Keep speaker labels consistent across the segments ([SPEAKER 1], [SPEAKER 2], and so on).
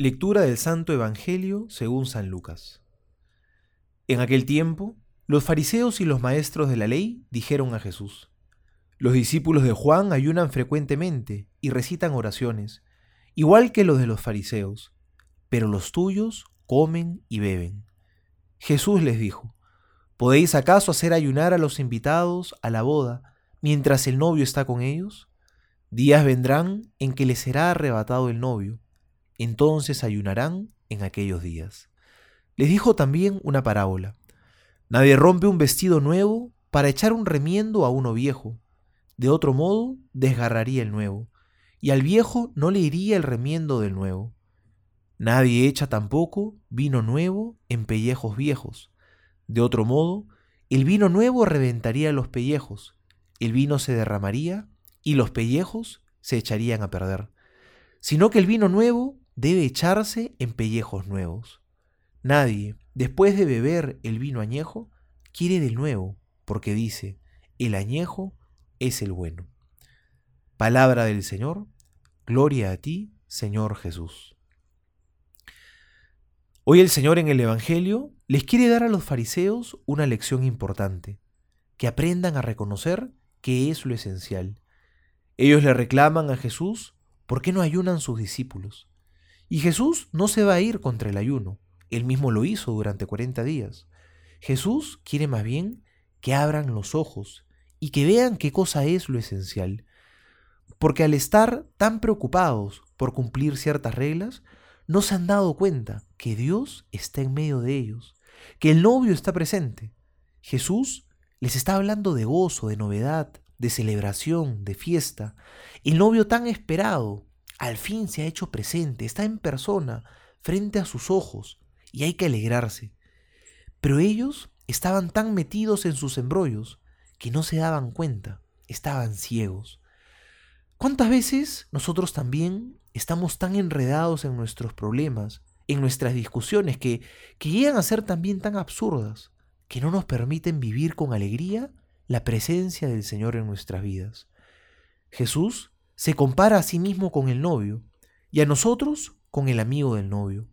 [SPEAKER 1] Lectura del Santo Evangelio según San Lucas. En aquel tiempo, los fariseos y los maestros de la ley dijeron a Jesús, Los discípulos de Juan ayunan frecuentemente y recitan oraciones, igual que los de los fariseos, pero los tuyos comen y beben. Jesús les dijo, ¿podéis acaso hacer ayunar a los invitados a la boda mientras el novio está con ellos? Días vendrán en que les será arrebatado el novio entonces ayunarán en aquellos días. Les dijo también una parábola. Nadie rompe un vestido nuevo para echar un remiendo a uno viejo. De otro modo, desgarraría el nuevo, y al viejo no le iría el remiendo del nuevo. Nadie echa tampoco vino nuevo en pellejos viejos. De otro modo, el vino nuevo reventaría los pellejos, el vino se derramaría y los pellejos se echarían a perder. Sino que el vino nuevo debe echarse en pellejos nuevos. Nadie, después de beber el vino añejo, quiere del nuevo, porque dice, el añejo es el bueno. Palabra del Señor, gloria a ti, Señor Jesús. Hoy el Señor en el Evangelio les quiere dar a los fariseos una lección importante, que aprendan a reconocer que es lo esencial. Ellos le reclaman a Jesús por qué no ayunan sus discípulos. Y Jesús no se va a ir contra el ayuno. Él mismo lo hizo durante 40 días. Jesús quiere más bien que abran los ojos y que vean qué cosa es lo esencial. Porque al estar tan preocupados por cumplir ciertas reglas, no se han dado cuenta que Dios está en medio de ellos, que el novio está presente. Jesús les está hablando de gozo, de novedad, de celebración, de fiesta. El novio tan esperado, al fin se ha hecho presente, está en persona, frente a sus ojos, y hay que alegrarse. Pero ellos estaban tan metidos en sus embrollos que no se daban cuenta, estaban ciegos. ¿Cuántas veces nosotros también estamos tan enredados en nuestros problemas, en nuestras discusiones, que, que llegan a ser también tan absurdas, que no nos permiten vivir con alegría la presencia del Señor en nuestras vidas? Jesús se compara a sí mismo con el novio y a nosotros con el amigo del novio.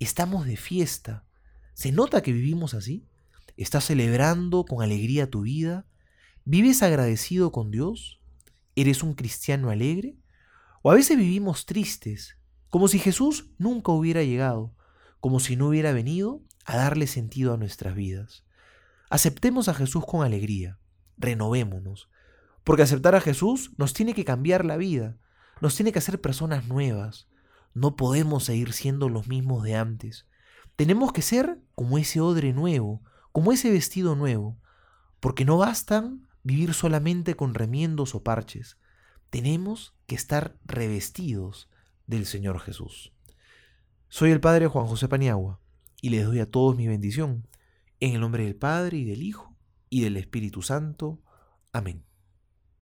[SPEAKER 1] Estamos de fiesta. ¿Se nota que vivimos así? ¿Estás celebrando con alegría tu vida? ¿Vives agradecido con Dios? ¿Eres un cristiano alegre? ¿O a veces vivimos tristes, como si Jesús nunca hubiera llegado, como si no hubiera venido a darle sentido a nuestras vidas? Aceptemos a Jesús con alegría, renovémonos, porque aceptar a Jesús nos tiene que cambiar la vida, nos tiene que hacer personas nuevas. No podemos seguir siendo los mismos de antes. Tenemos que ser como ese odre nuevo, como ese vestido nuevo, porque no bastan vivir solamente con remiendos o parches. Tenemos que estar revestidos del Señor Jesús. Soy el Padre Juan José Paniagua y les doy a todos mi bendición, en el nombre del Padre y del Hijo y del Espíritu Santo. Amén.